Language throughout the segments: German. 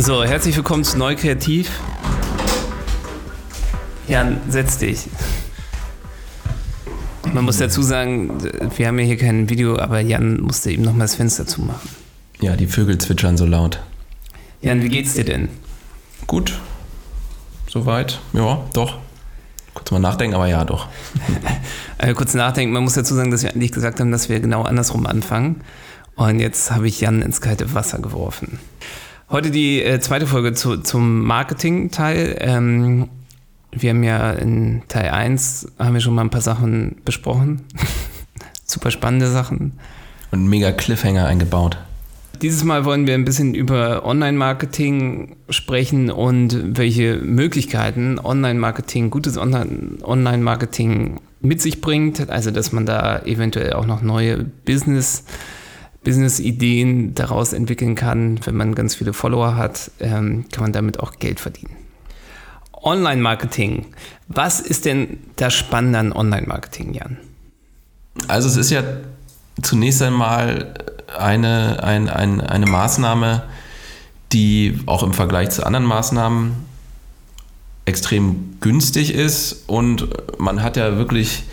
So, herzlich willkommen zu Neu Kreativ. Jan, setz dich. Man muss dazu sagen, wir haben ja hier kein Video, aber Jan musste eben nochmal das Fenster zumachen. Ja, die Vögel zwitschern so laut. Jan, wie geht's dir denn? Gut. Soweit. Ja, doch. Kurz mal nachdenken, aber ja, doch. also kurz nachdenken. Man muss dazu sagen, dass wir eigentlich gesagt haben, dass wir genau andersrum anfangen. Und jetzt habe ich Jan ins kalte Wasser geworfen. Heute die äh, zweite Folge zu, zum Marketing-Teil. Ähm, wir haben ja in Teil 1 haben wir schon mal ein paar Sachen besprochen. Super spannende Sachen. Und mega Cliffhanger eingebaut. Dieses Mal wollen wir ein bisschen über Online-Marketing sprechen und welche Möglichkeiten Online-Marketing, gutes Online-Marketing mit sich bringt. Also, dass man da eventuell auch noch neue Business- Business-Ideen daraus entwickeln kann. Wenn man ganz viele Follower hat, ähm, kann man damit auch Geld verdienen. Online-Marketing. Was ist denn das Spannende an Online-Marketing, Jan? Also es ist ja zunächst einmal eine, ein, ein, eine Maßnahme, die auch im Vergleich zu anderen Maßnahmen extrem günstig ist und man hat ja wirklich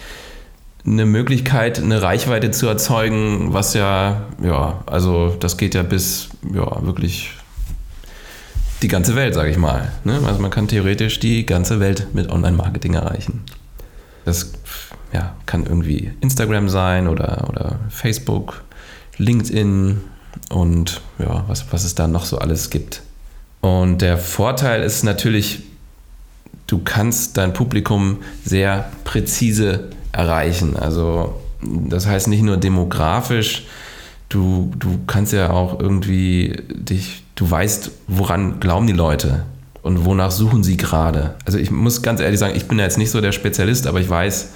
eine Möglichkeit, eine Reichweite zu erzeugen, was ja, ja, also das geht ja bis, ja, wirklich die ganze Welt, sage ich mal. Ne? Also man kann theoretisch die ganze Welt mit Online-Marketing erreichen. Das ja, kann irgendwie Instagram sein oder, oder Facebook, LinkedIn und ja, was, was es da noch so alles gibt. Und der Vorteil ist natürlich, du kannst dein Publikum sehr präzise erreichen. Also das heißt nicht nur demografisch, du, du kannst ja auch irgendwie dich, du weißt, woran glauben die Leute und wonach suchen sie gerade. Also ich muss ganz ehrlich sagen, ich bin ja jetzt nicht so der Spezialist, aber ich weiß,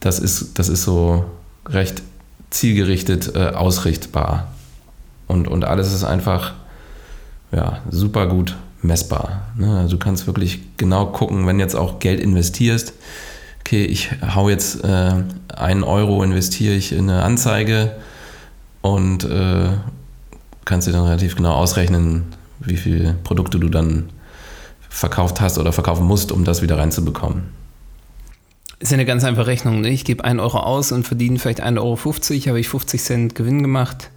das ist, das ist so recht zielgerichtet äh, ausrichtbar. Und, und alles ist einfach ja, super gut messbar. Ne? Also du kannst wirklich genau gucken, wenn jetzt auch Geld investierst, okay, ich hau jetzt äh, einen Euro, investiere ich in eine Anzeige und äh, kannst dir dann relativ genau ausrechnen, wie viele Produkte du dann verkauft hast oder verkaufen musst, um das wieder reinzubekommen. Ist ja eine ganz einfache Rechnung. Ne? Ich gebe einen Euro aus und verdiene vielleicht 1,50 Euro, habe ich 50 Cent Gewinn gemacht.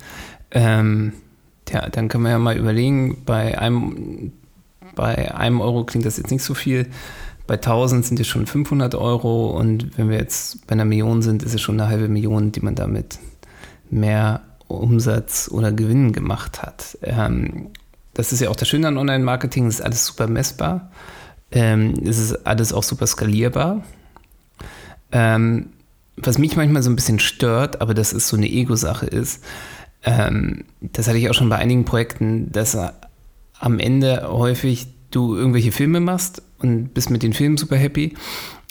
Ähm, ja, dann können wir ja mal überlegen, bei einem, bei einem Euro klingt das jetzt nicht so viel. Bei 1000 sind es schon 500 Euro und wenn wir jetzt bei einer Million sind, ist es schon eine halbe Million, die man damit mehr Umsatz oder Gewinn gemacht hat. Ähm, das ist ja auch das Schöne an Online-Marketing, es ist alles super messbar. Ähm, es ist alles auch super skalierbar. Ähm, was mich manchmal so ein bisschen stört, aber das ist so eine Ego-Sache ist, das hatte ich auch schon bei einigen Projekten, dass am Ende häufig du irgendwelche Filme machst und bist mit den Filmen super happy.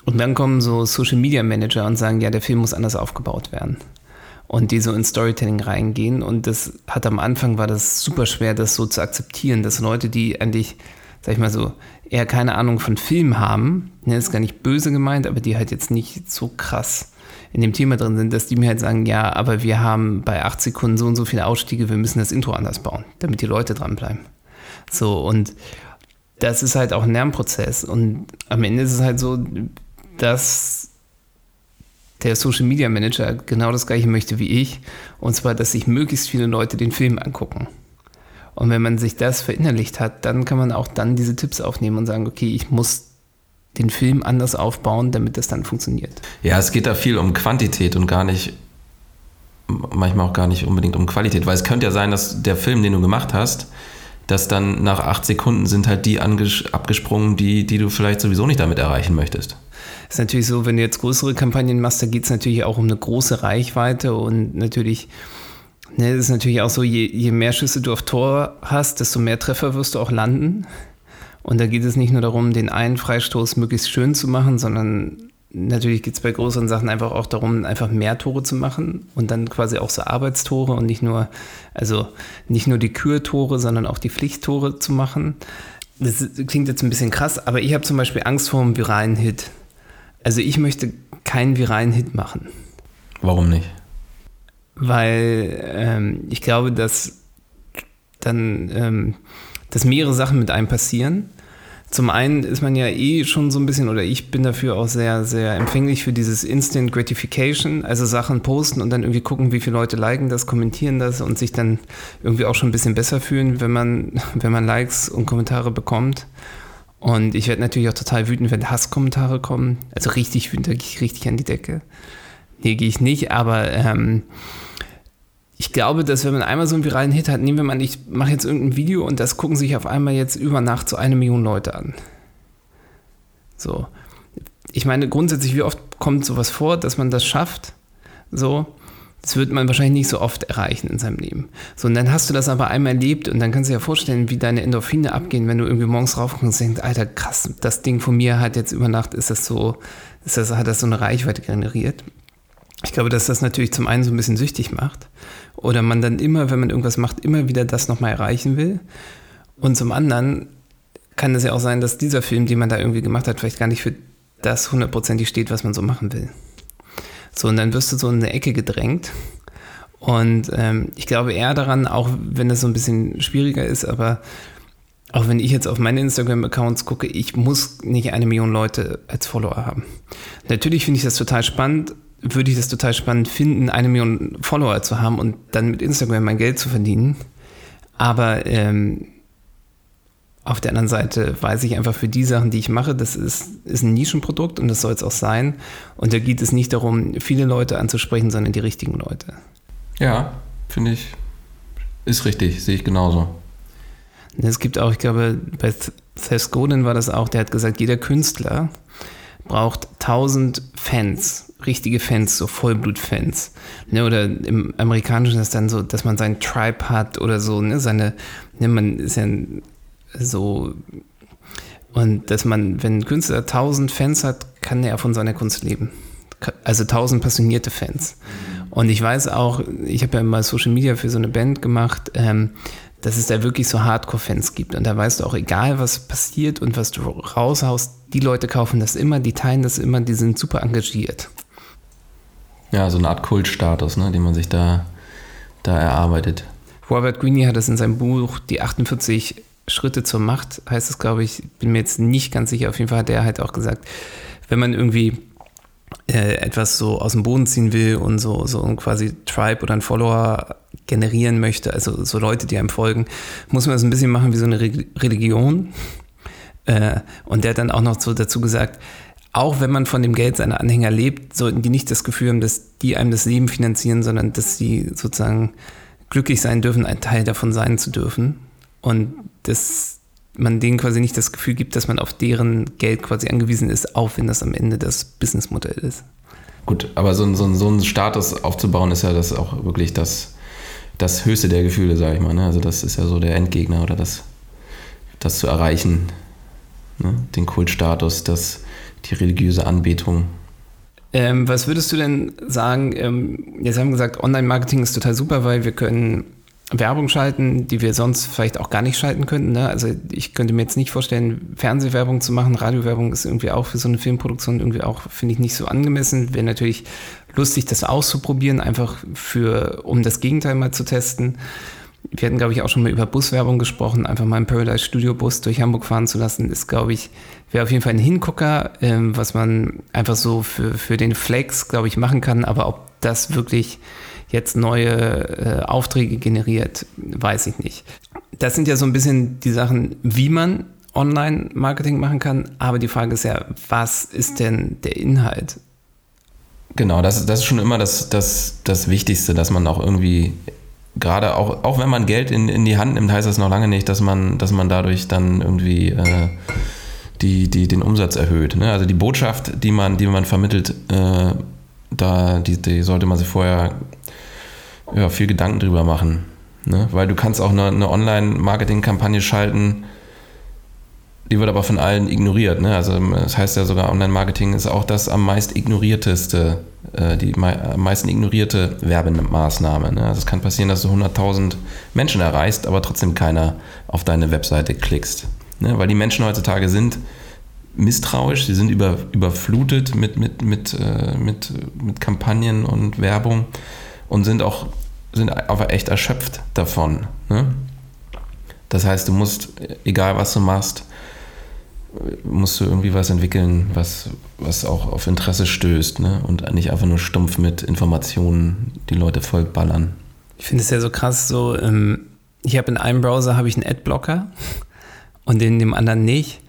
Und dann kommen so Social Media Manager und sagen, ja, der Film muss anders aufgebaut werden. Und die so in Storytelling reingehen. Und das hat am Anfang war das super schwer, das so zu akzeptieren, dass Leute, die eigentlich, sag ich mal so, eher keine Ahnung von Film haben, ne, ist gar nicht böse gemeint, aber die halt jetzt nicht so krass in dem Thema drin sind, dass die mir halt sagen, ja, aber wir haben bei acht Sekunden so und so viele Ausstiege, wir müssen das Intro anders bauen, damit die Leute dranbleiben. So, und das ist halt auch ein Lernprozess. Und am Ende ist es halt so, dass der Social Media Manager genau das gleiche möchte wie ich. Und zwar, dass sich möglichst viele Leute den Film angucken. Und wenn man sich das verinnerlicht hat, dann kann man auch dann diese Tipps aufnehmen und sagen, okay, ich muss den Film anders aufbauen, damit das dann funktioniert. Ja, es geht da viel um Quantität und gar nicht, manchmal auch gar nicht unbedingt um Qualität, weil es könnte ja sein, dass der Film, den du gemacht hast, dass dann nach acht Sekunden sind halt die abgesprungen, die, die du vielleicht sowieso nicht damit erreichen möchtest. ist natürlich so, wenn du jetzt größere Kampagnen machst, da geht es natürlich auch um eine große Reichweite und natürlich Ne, das ist natürlich auch so, je, je mehr Schüsse du auf Tor hast, desto mehr Treffer wirst du auch landen. Und da geht es nicht nur darum, den einen Freistoß möglichst schön zu machen, sondern natürlich geht es bei größeren Sachen einfach auch darum, einfach mehr Tore zu machen und dann quasi auch so Arbeitstore und nicht nur, also nicht nur die Kürtore, sondern auch die Pflichttore zu machen. Das klingt jetzt ein bisschen krass, aber ich habe zum Beispiel Angst vor einem viralen Hit. Also ich möchte keinen viralen Hit machen. Warum nicht? Weil ähm, ich glaube, dass dann ähm, dass mehrere Sachen mit einem passieren. Zum einen ist man ja eh schon so ein bisschen, oder ich bin dafür auch sehr, sehr empfänglich für dieses Instant Gratification, also Sachen posten und dann irgendwie gucken, wie viele Leute liken das, kommentieren das und sich dann irgendwie auch schon ein bisschen besser fühlen, wenn man, wenn man Likes und Kommentare bekommt. Und ich werde natürlich auch total wütend, wenn Hasskommentare kommen. Also richtig wütend, da gehe ich richtig an die Decke. Nee, gehe ich nicht, aber ähm, ich glaube, dass wenn man einmal so einen viralen Hit hat, nehmen wir mal, ich mache jetzt irgendein Video und das gucken sich auf einmal jetzt über Nacht so eine Million Leute an. So. Ich meine, grundsätzlich, wie oft kommt sowas vor, dass man das schafft? So. Das wird man wahrscheinlich nicht so oft erreichen in seinem Leben. So, und dann hast du das aber einmal erlebt und dann kannst du dir ja vorstellen, wie deine Endorphine abgehen, wenn du irgendwie morgens raufkommst und denkst, Alter, krass, das Ding von mir hat jetzt über Nacht, ist das so, ist das, hat das so eine Reichweite generiert. Ich glaube, dass das natürlich zum einen so ein bisschen süchtig macht oder man dann immer, wenn man irgendwas macht, immer wieder das nochmal erreichen will. Und zum anderen kann es ja auch sein, dass dieser Film, den man da irgendwie gemacht hat, vielleicht gar nicht für das hundertprozentig steht, was man so machen will. So, und dann wirst du so in eine Ecke gedrängt. Und ähm, ich glaube eher daran, auch wenn das so ein bisschen schwieriger ist, aber auch wenn ich jetzt auf meine Instagram-Accounts gucke, ich muss nicht eine Million Leute als Follower haben. Natürlich finde ich das total spannend, würde ich das total spannend finden, eine Million Follower zu haben und dann mit Instagram mein Geld zu verdienen. Aber ähm, auf der anderen Seite weiß ich einfach für die Sachen, die ich mache, das ist, ist ein Nischenprodukt und das soll es auch sein. Und da geht es nicht darum, viele Leute anzusprechen, sondern die richtigen Leute. Ja, finde ich, ist richtig, sehe ich genauso. Es gibt auch, ich glaube, bei Seth Godin war das auch, der hat gesagt, jeder Künstler braucht 1000 Fans, richtige Fans, so Vollblutfans. Ne, oder im Amerikanischen ist dann so, dass man seinen Tribe hat oder so, ne, seine, ne, man ist ja so, und dass man, wenn ein Künstler 1000 Fans hat, kann er von seiner Kunst leben. Also 1000 passionierte Fans. Und ich weiß auch, ich habe ja mal Social Media für so eine Band gemacht, ähm, dass es da wirklich so Hardcore-Fans gibt. Und da weißt du auch, egal was passiert und was du raushaust, die Leute kaufen das immer, die teilen das immer, die sind super engagiert. Ja, so eine Art Kultstatus, ne, den man sich da, da erarbeitet. Robert Greene hat das in seinem Buch Die 48 Schritte zur Macht, heißt es, glaube ich, bin mir jetzt nicht ganz sicher. Auf jeden Fall hat er halt auch gesagt, wenn man irgendwie äh, etwas so aus dem Boden ziehen will und so, so quasi Tribe oder ein Follower generieren möchte, also so Leute, die einem folgen, muss man das ein bisschen machen wie so eine Re Religion. Äh, und der hat dann auch noch so dazu gesagt, auch wenn man von dem Geld seiner Anhänger lebt, sollten die nicht das Gefühl haben, dass die einem das Leben finanzieren, sondern dass sie sozusagen glücklich sein dürfen, ein Teil davon sein zu dürfen. Und dass man denen quasi nicht das Gefühl gibt, dass man auf deren Geld quasi angewiesen ist, auch wenn das am Ende das Businessmodell ist. Gut, aber so, so, so einen Status aufzubauen, ist ja das auch wirklich das, das höchste der Gefühle, sage ich mal. Ne? Also das ist ja so der Endgegner oder das, das zu erreichen, ne? den Kultstatus, das, die religiöse Anbetung. Ähm, was würdest du denn sagen? Ähm, jetzt haben wir gesagt, Online-Marketing ist total super, weil wir können Werbung schalten, die wir sonst vielleicht auch gar nicht schalten könnten. Ne? Also ich könnte mir jetzt nicht vorstellen, Fernsehwerbung zu machen. Radiowerbung ist irgendwie auch für so eine Filmproduktion irgendwie auch, finde ich, nicht so angemessen. Wäre natürlich lustig, das auszuprobieren, einfach für, um das Gegenteil mal zu testen. Wir hatten, glaube ich, auch schon mal über Buswerbung gesprochen. Einfach mal einen Paradise Studio Bus durch Hamburg fahren zu lassen, ist, glaube ich, wäre auf jeden Fall ein Hingucker, ähm, was man einfach so für, für den Flex, glaube ich, machen kann. Aber ob das wirklich jetzt neue äh, Aufträge generiert, weiß ich nicht. Das sind ja so ein bisschen die Sachen, wie man Online-Marketing machen kann. Aber die Frage ist ja, was ist denn der Inhalt? Genau, das, das ist schon immer das, das, das Wichtigste, dass man auch irgendwie, gerade auch, auch wenn man Geld in, in die Hand nimmt, heißt das noch lange nicht, dass man, dass man dadurch dann irgendwie äh, die, die, den Umsatz erhöht. Ne? Also die Botschaft, die man, die man vermittelt, äh, da, die, die sollte man sich vorher ja, viel Gedanken drüber machen. Ne? Weil du kannst auch eine, eine Online-Marketing-Kampagne schalten, die wird aber von allen ignoriert. Ne? Also das heißt ja sogar, Online-Marketing ist auch das am meist ignorierteste, äh, die am meisten ignorierte Werbemaßnahme. Ne? Also es kann passieren, dass du 100.000 Menschen erreichst, aber trotzdem keiner auf deine Webseite klickst. Ne? Weil die Menschen heutzutage sind misstrauisch, sie sind über, überflutet mit, mit, mit, äh, mit, mit Kampagnen und Werbung und sind auch sind einfach echt erschöpft davon. Ne? Das heißt, du musst, egal was du machst, musst du irgendwie was entwickeln, was, was auch auf Interesse stößt ne? und nicht einfach nur stumpf mit Informationen die Leute vollballern. Ich finde es ja so krass, so ähm, ich habe in einem Browser habe ich einen Adblocker und in dem anderen nicht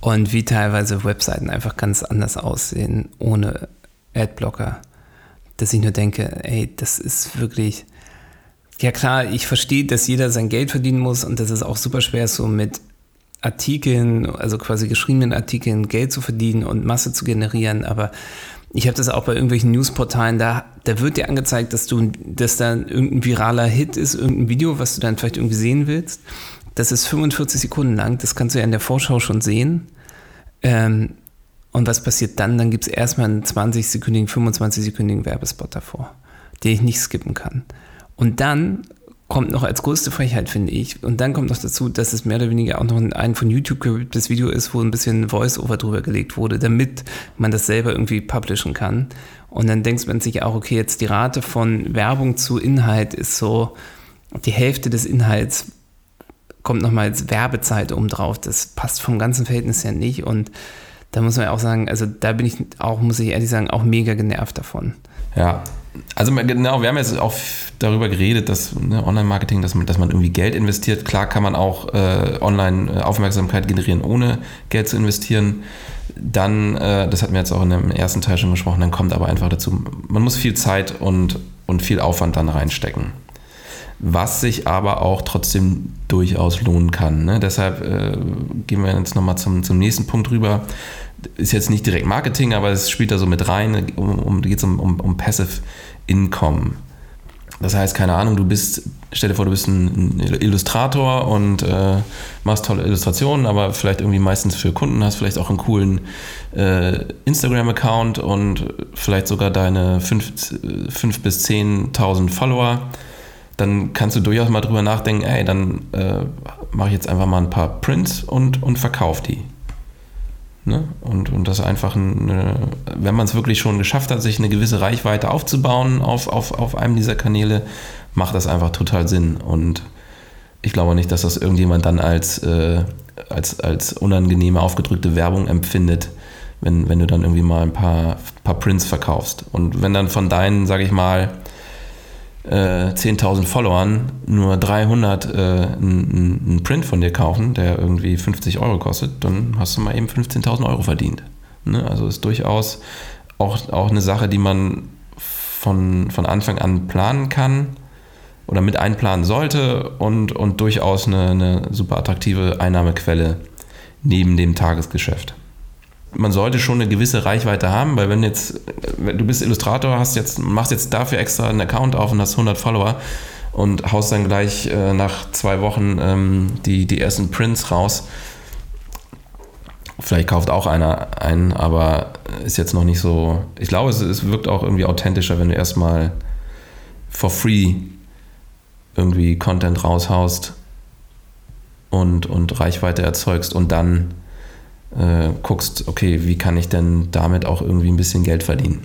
und wie teilweise Webseiten einfach ganz anders aussehen ohne Adblocker, dass ich nur denke, ey, das ist wirklich ja klar, ich verstehe, dass jeder sein Geld verdienen muss und dass es auch super schwer ist, so mit Artikeln, also quasi geschriebenen Artikeln Geld zu verdienen und Masse zu generieren, aber ich habe das auch bei irgendwelchen Newsportalen, da, da wird dir angezeigt, dass du, dass da irgendein viraler Hit ist, irgendein Video, was du dann vielleicht irgendwie sehen willst. Das ist 45 Sekunden lang, das kannst du ja in der Vorschau schon sehen. Ähm, und was passiert dann? Dann gibt es erstmal einen 20-sekündigen, 25-sekündigen Werbespot davor, den ich nicht skippen kann. Und dann kommt noch als größte Frechheit, finde ich. Und dann kommt noch dazu, dass es mehr oder weniger auch noch ein von YouTube gerübtes Video ist, wo ein bisschen Voice-Over drüber gelegt wurde, damit man das selber irgendwie publishen kann. Und dann denkt man sich auch, okay, jetzt die Rate von Werbung zu Inhalt ist so, die Hälfte des Inhalts kommt nochmal als Werbezeit oben drauf. Das passt vom ganzen Verhältnis her nicht. Und da muss man ja auch sagen, also da bin ich auch, muss ich ehrlich sagen, auch mega genervt davon. Ja, also genau, wir haben jetzt auch darüber geredet, dass ne, Online-Marketing, dass man, dass man irgendwie Geld investiert. Klar kann man auch äh, online äh, generieren, ohne Geld zu investieren. Dann, äh, das hatten wir jetzt auch in dem ersten Teil schon gesprochen, dann kommt aber einfach dazu, man muss viel Zeit und, und viel Aufwand dann reinstecken. Was sich aber auch trotzdem durchaus lohnen kann. Ne? Deshalb äh, gehen wir jetzt nochmal zum, zum nächsten Punkt rüber ist jetzt nicht direkt Marketing, aber es spielt da so mit rein. Um, um, geht es um, um, um Passive Income. Das heißt, keine Ahnung, du bist, stell dir vor, du bist ein Illustrator und äh, machst tolle Illustrationen, aber vielleicht irgendwie meistens für Kunden, hast vielleicht auch einen coolen äh, Instagram-Account und vielleicht sogar deine 5 bis 10.000 Follower. Dann kannst du durchaus mal drüber nachdenken, ey, dann äh, mache ich jetzt einfach mal ein paar Prints und, und verkaufe die. Ne? Und, und das einfach, eine, wenn man es wirklich schon geschafft hat, sich eine gewisse Reichweite aufzubauen auf, auf, auf einem dieser Kanäle, macht das einfach total Sinn. Und ich glaube nicht, dass das irgendjemand dann als, äh, als, als unangenehme, aufgedrückte Werbung empfindet, wenn, wenn du dann irgendwie mal ein paar, paar Prints verkaufst. Und wenn dann von deinen, sage ich mal, äh, 10.000 Followern nur 300 äh, einen Print von dir kaufen, der irgendwie 50 Euro kostet, dann hast du mal eben 15.000 Euro verdient. Ne? Also ist durchaus auch, auch eine Sache, die man von, von Anfang an planen kann oder mit einplanen sollte und, und durchaus eine, eine super attraktive Einnahmequelle neben dem Tagesgeschäft man sollte schon eine gewisse Reichweite haben, weil wenn jetzt, du bist Illustrator, hast jetzt, machst jetzt dafür extra einen Account auf und hast 100 Follower und haust dann gleich äh, nach zwei Wochen ähm, die, die ersten Prints raus. Vielleicht kauft auch einer einen, aber ist jetzt noch nicht so. Ich glaube, es, es wirkt auch irgendwie authentischer, wenn du erstmal for free irgendwie Content raushaust und, und Reichweite erzeugst und dann äh, guckst, okay, wie kann ich denn damit auch irgendwie ein bisschen Geld verdienen?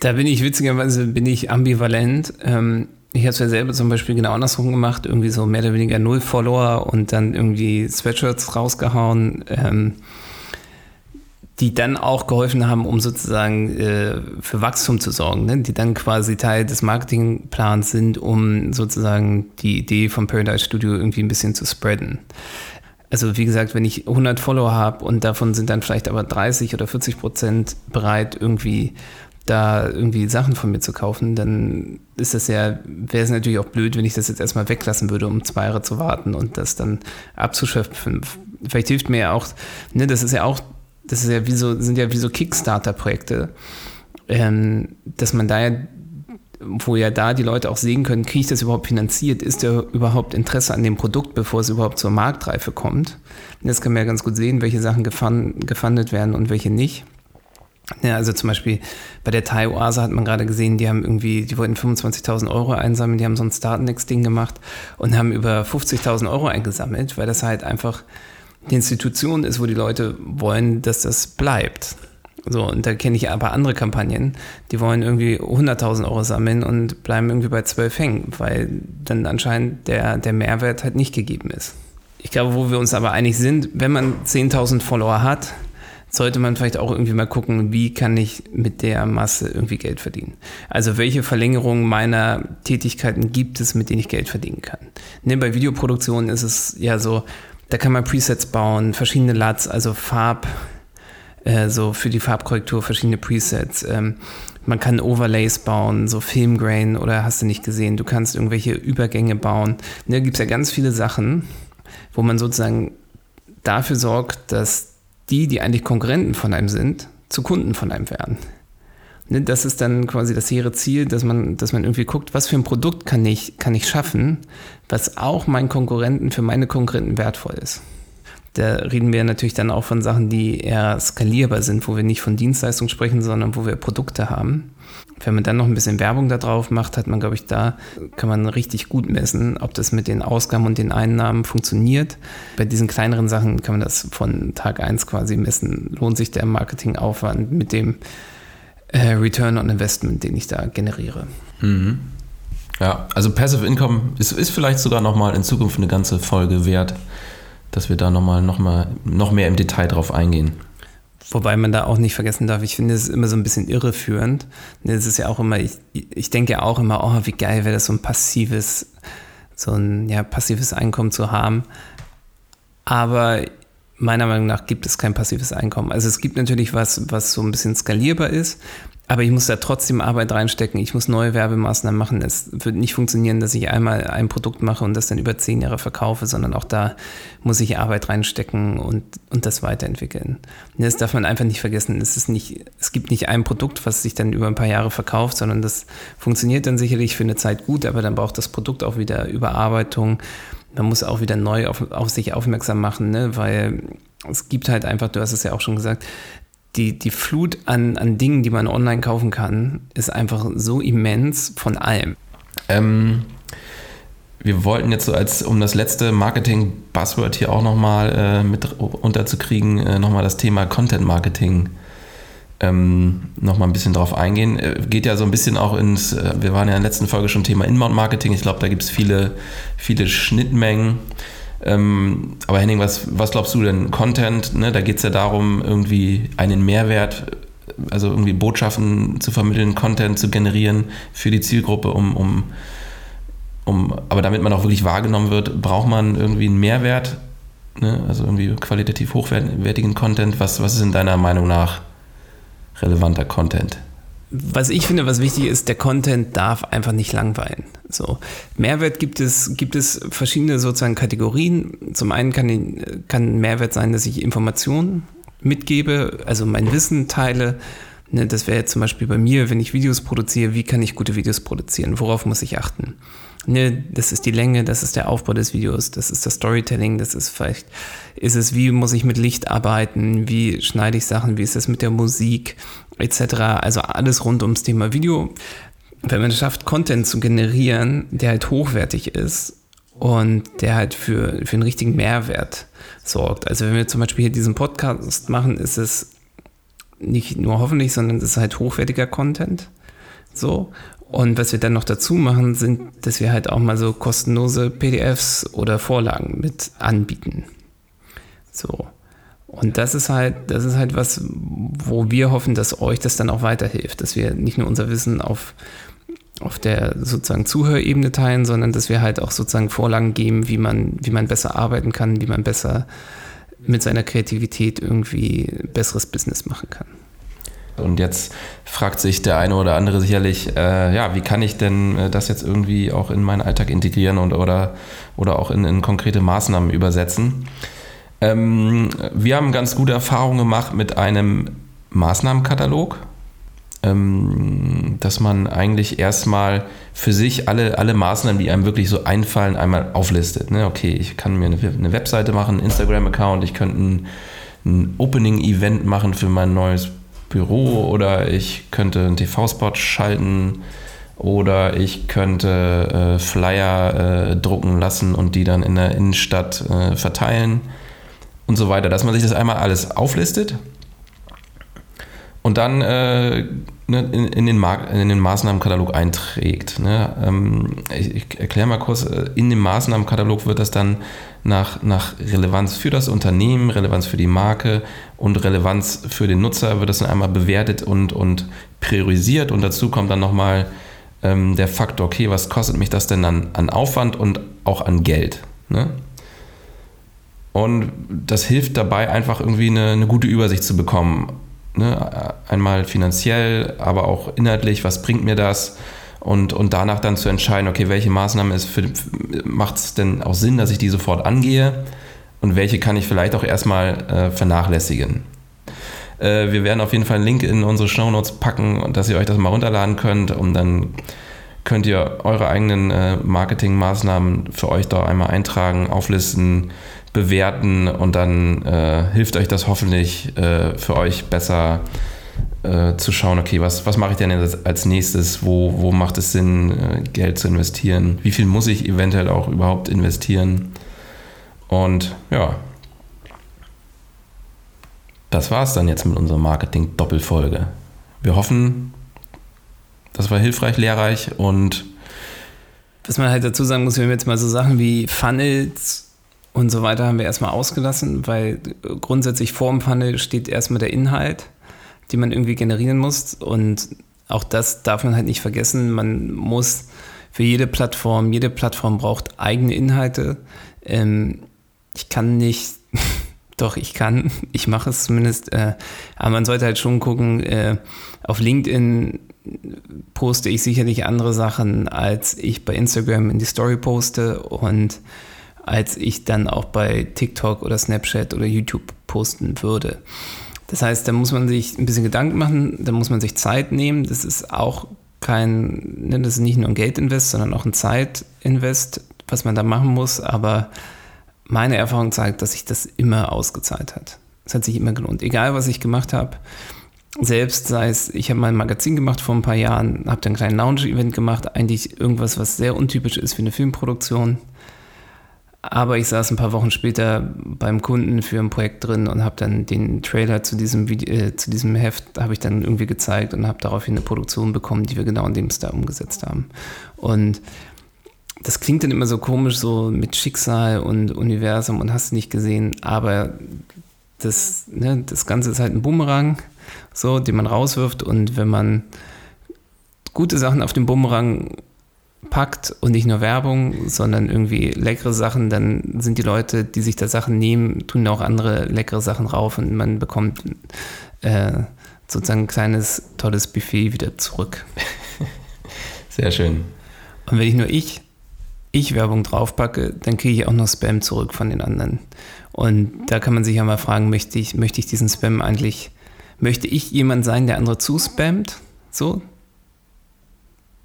Da bin ich witzigerweise bin ich ambivalent. Ähm, ich habe es ja selber zum Beispiel genau andersrum gemacht, irgendwie so mehr oder weniger null Follower und dann irgendwie Sweatshirts rausgehauen, ähm, die dann auch geholfen haben, um sozusagen äh, für Wachstum zu sorgen, ne? die dann quasi Teil des Marketingplans sind, um sozusagen die Idee vom Paradise Studio irgendwie ein bisschen zu spreaden. Also wie gesagt, wenn ich 100 Follower habe und davon sind dann vielleicht aber 30 oder 40 Prozent bereit, irgendwie da irgendwie Sachen von mir zu kaufen, dann ist das ja, wäre es natürlich auch blöd, wenn ich das jetzt erstmal weglassen würde, um zwei Jahre zu warten und das dann abzuschöpfen. Vielleicht hilft mir ja auch, ne, das ist ja auch, das ist ja wie so, sind ja wie so Kickstarter-Projekte, ähm, dass man da ja wo ja da die Leute auch sehen können, kriege ich das überhaupt finanziert? Ist da überhaupt Interesse an dem Produkt, bevor es überhaupt zur Marktreife kommt? Das kann man ja ganz gut sehen, welche Sachen gefundet werden und welche nicht. Ja, also zum Beispiel bei der Thai Oase hat man gerade gesehen, die haben irgendwie, die wollten 25.000 Euro einsammeln, die haben so ein Startnext-Ding gemacht und haben über 50.000 Euro eingesammelt, weil das halt einfach die Institution ist, wo die Leute wollen, dass das bleibt. So, und da kenne ich aber andere Kampagnen, die wollen irgendwie 100.000 Euro sammeln und bleiben irgendwie bei 12 hängen, weil dann anscheinend der, der Mehrwert halt nicht gegeben ist. Ich glaube, wo wir uns aber einig sind, wenn man 10.000 Follower hat, sollte man vielleicht auch irgendwie mal gucken, wie kann ich mit der Masse irgendwie Geld verdienen. Also welche Verlängerungen meiner Tätigkeiten gibt es, mit denen ich Geld verdienen kann. Ne, bei Videoproduktionen ist es ja so, da kann man Presets bauen, verschiedene LUTs, also Farb, äh, so für die Farbkorrektur verschiedene Presets. Ähm, man kann Overlays bauen, so Filmgrain oder hast du nicht gesehen, du kannst irgendwelche Übergänge bauen. Da ne, gibt es ja ganz viele Sachen, wo man sozusagen dafür sorgt, dass die, die eigentlich Konkurrenten von einem sind, zu Kunden von einem werden. Ne, das ist dann quasi das hehre Ziel, dass man, dass man irgendwie guckt, was für ein Produkt kann ich, kann ich schaffen, was auch meinen Konkurrenten, für meine Konkurrenten wertvoll ist. Da reden wir natürlich dann auch von Sachen, die eher skalierbar sind, wo wir nicht von Dienstleistungen sprechen, sondern wo wir Produkte haben. Wenn man dann noch ein bisschen Werbung da drauf macht, hat man, glaube ich, da kann man richtig gut messen, ob das mit den Ausgaben und den Einnahmen funktioniert. Bei diesen kleineren Sachen kann man das von Tag 1 quasi messen. Lohnt sich der Marketingaufwand mit dem äh, Return on Investment, den ich da generiere. Mhm. Ja, also Passive Income ist, ist vielleicht sogar nochmal in Zukunft eine ganze Folge wert, dass wir da nochmal noch mal, noch mehr im Detail drauf eingehen. Wobei man da auch nicht vergessen darf, ich finde es immer so ein bisschen irreführend. Es ist ja auch immer, ich, ich denke ja auch immer, oh, wie geil wäre das, so ein passives, so ein ja, passives Einkommen zu haben. Aber meiner Meinung nach gibt es kein passives Einkommen. Also es gibt natürlich was, was so ein bisschen skalierbar ist, aber ich muss da trotzdem Arbeit reinstecken. Ich muss neue Werbemaßnahmen machen. Es wird nicht funktionieren, dass ich einmal ein Produkt mache und das dann über zehn Jahre verkaufe, sondern auch da muss ich Arbeit reinstecken und, und das weiterentwickeln. Das darf man einfach nicht vergessen. Es, ist nicht, es gibt nicht ein Produkt, was sich dann über ein paar Jahre verkauft, sondern das funktioniert dann sicherlich für eine Zeit gut, aber dann braucht das Produkt auch wieder Überarbeitung man muss auch wieder neu auf, auf sich aufmerksam machen, ne? weil es gibt halt einfach, du hast es ja auch schon gesagt, die, die Flut an, an Dingen, die man online kaufen kann, ist einfach so immens von allem. Ähm, wir wollten jetzt so als, um das letzte Marketing-Buzzword hier auch nochmal äh, mit unterzukriegen, äh, nochmal das Thema Content-Marketing ähm, nochmal ein bisschen drauf eingehen. Äh, geht ja so ein bisschen auch ins, äh, wir waren ja in der letzten Folge schon Thema Inbound-Marketing. Ich glaube, da gibt es viele, viele Schnittmengen. Ähm, aber Henning, was, was glaubst du denn? Content, ne, da geht es ja darum, irgendwie einen Mehrwert, also irgendwie Botschaften zu vermitteln, Content zu generieren für die Zielgruppe, um, um, um aber damit man auch wirklich wahrgenommen wird, braucht man irgendwie einen Mehrwert, ne? also irgendwie qualitativ hochwertigen Content. Was, was ist in deiner Meinung nach relevanter Content? Was ich finde, was wichtig ist, der Content darf einfach nicht langweilen. So. Mehrwert gibt es, gibt es verschiedene sozusagen Kategorien. Zum einen kann, kann Mehrwert sein, dass ich Informationen mitgebe, also mein Wissen teile. Ne, das wäre jetzt zum Beispiel bei mir, wenn ich Videos produziere, wie kann ich gute Videos produzieren? Worauf muss ich achten? Ne, das ist die Länge, das ist der Aufbau des Videos, das ist das Storytelling, das ist vielleicht, ist es, wie muss ich mit Licht arbeiten, wie schneide ich Sachen, wie ist es mit der Musik, etc. Also alles rund ums Thema Video. Wenn man es schafft, Content zu generieren, der halt hochwertig ist und der halt für, für einen richtigen Mehrwert sorgt. Also wenn wir zum Beispiel hier diesen Podcast machen, ist es nicht nur hoffentlich, sondern es ist halt hochwertiger Content. So. Und was wir dann noch dazu machen, sind, dass wir halt auch mal so kostenlose PDFs oder Vorlagen mit anbieten. So. Und das ist halt, das ist halt was, wo wir hoffen, dass euch das dann auch weiterhilft, dass wir nicht nur unser Wissen auf, auf der sozusagen Zuhörebene teilen, sondern dass wir halt auch sozusagen Vorlagen geben, wie man, wie man besser arbeiten kann, wie man besser mit seiner Kreativität irgendwie besseres Business machen kann. Und jetzt fragt sich der eine oder andere sicherlich, äh, ja, wie kann ich denn äh, das jetzt irgendwie auch in meinen Alltag integrieren und oder, oder auch in, in konkrete Maßnahmen übersetzen? Ähm, wir haben ganz gute Erfahrungen gemacht mit einem Maßnahmenkatalog. Ähm, dass man eigentlich erstmal für sich alle, alle Maßnahmen, die einem wirklich so einfallen, einmal auflistet. Ne? Okay, ich kann mir eine, eine Webseite machen, einen Instagram-Account, ich könnte ein, ein Opening-Event machen für mein neues Büro oder ich könnte einen TV-Spot schalten oder ich könnte äh, Flyer äh, drucken lassen und die dann in der Innenstadt äh, verteilen und so weiter. Dass man sich das einmal alles auflistet und dann äh, ne, in, in, den in, den Maßnahmenkatalog einträgt. Ne? Ähm, ich, ich erkläre mal kurz, äh, in dem Maßnahmenkatalog wird das dann nach, nach Relevanz für das Unternehmen, Relevanz für die Marke und Relevanz für den Nutzer wird das dann einmal bewertet und, und priorisiert und dazu kommt dann nochmal ähm, der Faktor, okay, was kostet mich das denn an, an Aufwand und auch an Geld? Ne? Und das hilft dabei, einfach irgendwie eine, eine gute Übersicht zu bekommen Ne? Einmal finanziell, aber auch inhaltlich, was bringt mir das? Und, und danach dann zu entscheiden, okay, welche Maßnahme macht es denn auch Sinn, dass ich die sofort angehe und welche kann ich vielleicht auch erstmal äh, vernachlässigen. Äh, wir werden auf jeden Fall einen Link in unsere Show Notes packen, dass ihr euch das mal runterladen könnt und dann könnt ihr eure eigenen äh, Marketingmaßnahmen für euch da einmal eintragen, auflisten, bewerten und dann äh, hilft euch das hoffentlich äh, für euch besser äh, zu schauen, okay, was, was mache ich denn jetzt als nächstes, wo, wo macht es Sinn, äh, Geld zu investieren, wie viel muss ich eventuell auch überhaupt investieren? Und ja, das war es dann jetzt mit unserer Marketing-Doppelfolge. Wir hoffen, das war hilfreich, lehrreich und was man halt dazu sagen muss, wir haben jetzt mal so Sachen wie Funnels und so weiter haben wir erstmal ausgelassen, weil grundsätzlich vor dem Funnel steht erstmal der Inhalt, den man irgendwie generieren muss. Und auch das darf man halt nicht vergessen. Man muss für jede Plattform, jede Plattform braucht eigene Inhalte. Ähm, ich kann nicht, doch ich kann, ich mache es zumindest, äh, aber man sollte halt schon gucken, äh, auf LinkedIn poste ich sicherlich andere Sachen, als ich bei Instagram in die Story poste und als ich dann auch bei TikTok oder Snapchat oder YouTube posten würde. Das heißt, da muss man sich ein bisschen Gedanken machen, da muss man sich Zeit nehmen. Das ist auch kein, ne, das ist nicht nur ein Geldinvest, sondern auch ein Zeitinvest, was man da machen muss. Aber meine Erfahrung zeigt, dass sich das immer ausgezahlt hat. Es hat sich immer gelohnt. Egal, was ich gemacht habe, selbst sei es, ich habe mal ein Magazin gemacht vor ein paar Jahren, habe dann ein kleines Lounge-Event gemacht, eigentlich irgendwas, was sehr untypisch ist für eine Filmproduktion. Aber ich saß ein paar Wochen später beim Kunden für ein Projekt drin und habe dann den Trailer zu diesem, Video, äh, zu diesem Heft, habe ich dann irgendwie gezeigt und habe daraufhin eine Produktion bekommen, die wir genau in dem Star umgesetzt haben. Und das klingt dann immer so komisch, so mit Schicksal und Universum und hast du nicht gesehen, aber das, ne, das Ganze ist halt ein Bumerang, so, den man rauswirft und wenn man gute Sachen auf dem Bumerang packt und nicht nur Werbung, sondern irgendwie leckere Sachen, dann sind die Leute, die sich da Sachen nehmen, tun auch andere leckere Sachen rauf und man bekommt äh, sozusagen ein kleines, tolles Buffet wieder zurück. Sehr schön. Und wenn ich nur ich, ich Werbung draufpacke, dann kriege ich auch noch Spam zurück von den anderen. Und da kann man sich ja mal fragen, möchte ich, möchte ich diesen Spam eigentlich, möchte ich jemand sein, der andere zuspammt? So,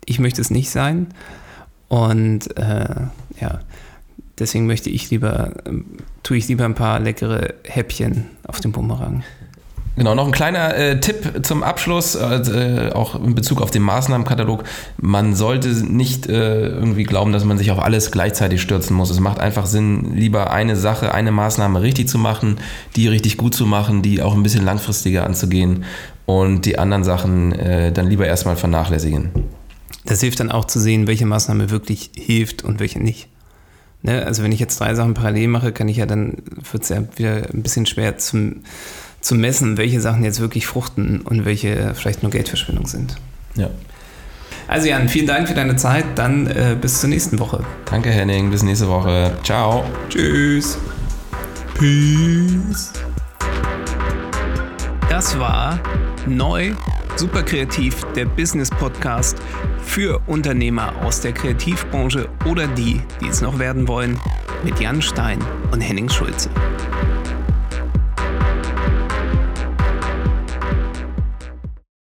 ich möchte es nicht sein. Und äh, ja, deswegen möchte ich lieber, äh, tue ich lieber ein paar leckere Häppchen auf dem Bumerang. Genau, noch ein kleiner äh, Tipp zum Abschluss, äh, auch in Bezug auf den Maßnahmenkatalog. Man sollte nicht äh, irgendwie glauben, dass man sich auf alles gleichzeitig stürzen muss. Es macht einfach Sinn, lieber eine Sache, eine Maßnahme richtig zu machen, die richtig gut zu machen, die auch ein bisschen langfristiger anzugehen und die anderen Sachen äh, dann lieber erstmal vernachlässigen. Das hilft dann auch zu sehen, welche Maßnahme wirklich hilft und welche nicht. Ne? Also wenn ich jetzt drei Sachen parallel mache, kann ich ja dann, wird es ja wieder ein bisschen schwer zum, zu messen, welche Sachen jetzt wirklich fruchten und welche vielleicht nur Geldverschwendung sind. Ja. Also Jan, vielen Dank für deine Zeit. Dann äh, bis zur nächsten Woche. Danke Henning, bis nächste Woche. Ciao. Tschüss. Peace. Das war neu Super Kreativ, der Business Podcast für Unternehmer aus der Kreativbranche oder die, die es noch werden wollen, mit Jan Stein und Henning Schulze.